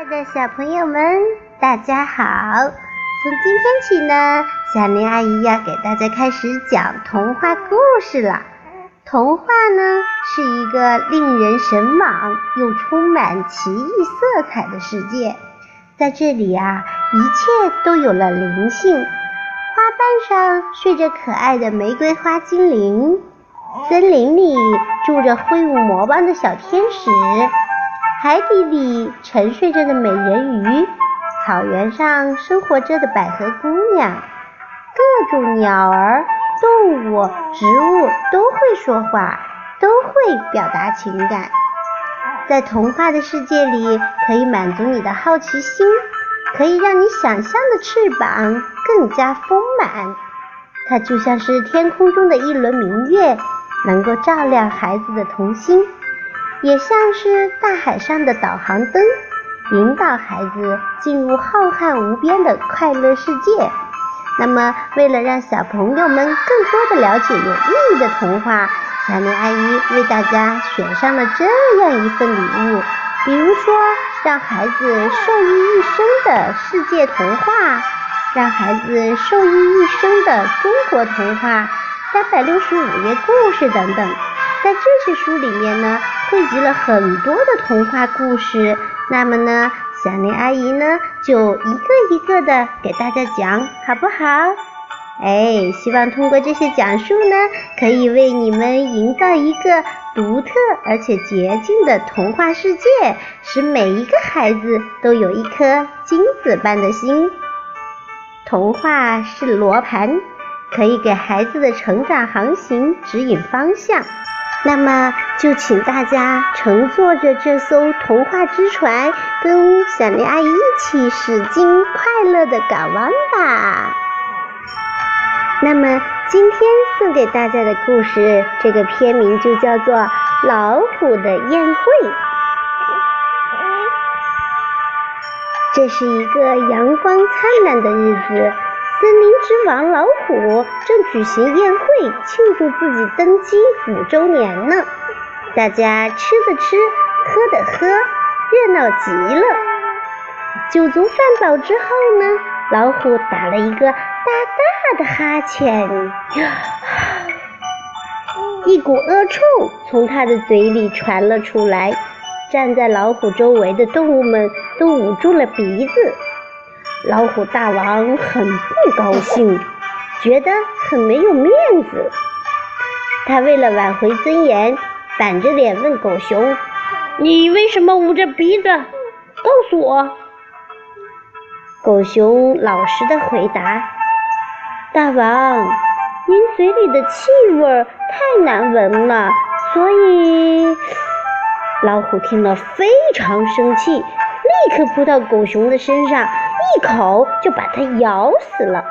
亲爱的小朋友们，大家好！从今天起呢，小林阿姨要给大家开始讲童话故事了。童话呢，是一个令人神往又充满奇异色彩的世界。在这里啊，一切都有了灵性。花瓣上睡着可爱的玫瑰花精灵，森林里住着挥舞魔棒的小天使。海底里沉睡着的美人鱼，草原上生活着的百合姑娘，各种鸟儿、动物、植物都会说话，都会表达情感。在童话的世界里，可以满足你的好奇心，可以让你想象的翅膀更加丰满。它就像是天空中的一轮明月，能够照亮孩子的童心。也像是大海上的导航灯，引导孩子进入浩瀚无边的快乐世界。那么，为了让小朋友们更多的了解有意义的童话，小林阿姨为大家选上了这样一份礼物，比如说让孩子受益一生的世界童话，让孩子受益一生的中国童话，三百六十五页故事等等。在这些书里面呢。汇集了很多的童话故事，那么呢，小林阿姨呢就一个一个的给大家讲，好不好？哎，希望通过这些讲述呢，可以为你们营造一个独特而且洁净的童话世界，使每一个孩子都有一颗金子般的心。童话是罗盘，可以给孩子的成长航行指引方向。那么，就请大家乘坐着这艘童话之船，跟小丽阿姨一起驶进快乐的港湾吧。那么，今天送给大家的故事，这个片名就叫做《老虎的宴会》。这是一个阳光灿烂的日子。森林之王老虎正举行宴会，庆祝自己登基五周年呢。大家吃的吃，喝的喝，热闹极了。酒足饭饱之后呢，老虎打了一个大大的哈欠，一股恶臭从他的嘴里传了出来。站在老虎周围的动物们都捂住了鼻子。老虎大王很不高兴，觉得很没有面子。他为了挽回尊严，板着脸问狗熊：“你为什么捂着鼻子？告诉我。”狗熊老实的回答：“大王，您嘴里的气味太难闻了，所以……”老虎听了非常生气，立刻扑到狗熊的身上。一口就把它咬死了，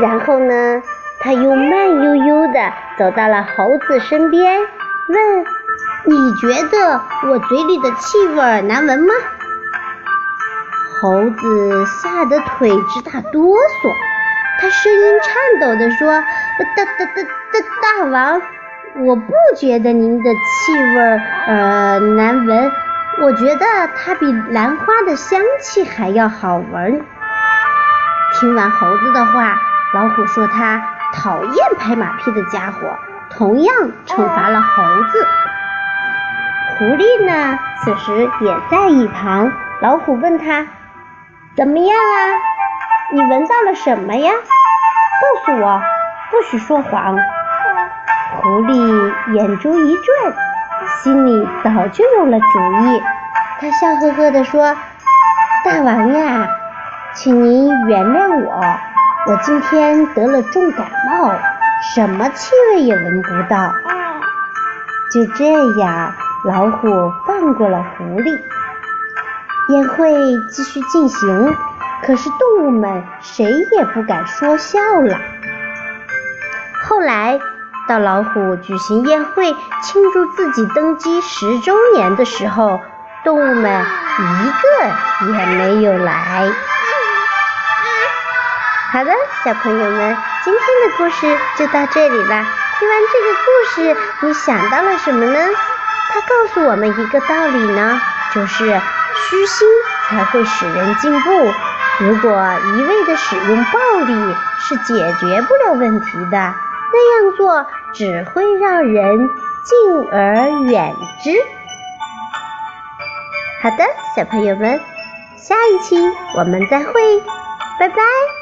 然后呢，他又慢悠悠地走到了猴子身边，问：“你觉得我嘴里的气味难闻吗？”猴子吓得腿直打哆嗦，他声音颤抖地说：“大大大大大王，我不觉得您的气味呃难闻。”我觉得它比兰花的香气还要好闻。听完猴子的话，老虎说他讨厌拍马屁的家伙，同样惩罚了猴子。狐狸呢，此时也在一旁。老虎问他：“怎么样啊？你闻到了什么呀？告诉我，不许说谎。”狐狸眼珠一转。心里早就有了主意，他笑呵呵地说：“大王呀，请您原谅我，我今天得了重感冒，什么气味也闻不到。”就这样，老虎放过了狐狸。宴会继续进行，可是动物们谁也不敢说笑了。后来。到老虎举行宴会庆祝自己登基十周年的时候，动物们一个也没有来。好的，小朋友们，今天的故事就到这里了。听完这个故事，你想到了什么呢？它告诉我们一个道理呢，就是虚心才会使人进步。如果一味的使用暴力是解决不了问题的，那样做只会让人敬而远之。好的小朋友们下一期我们再会拜拜。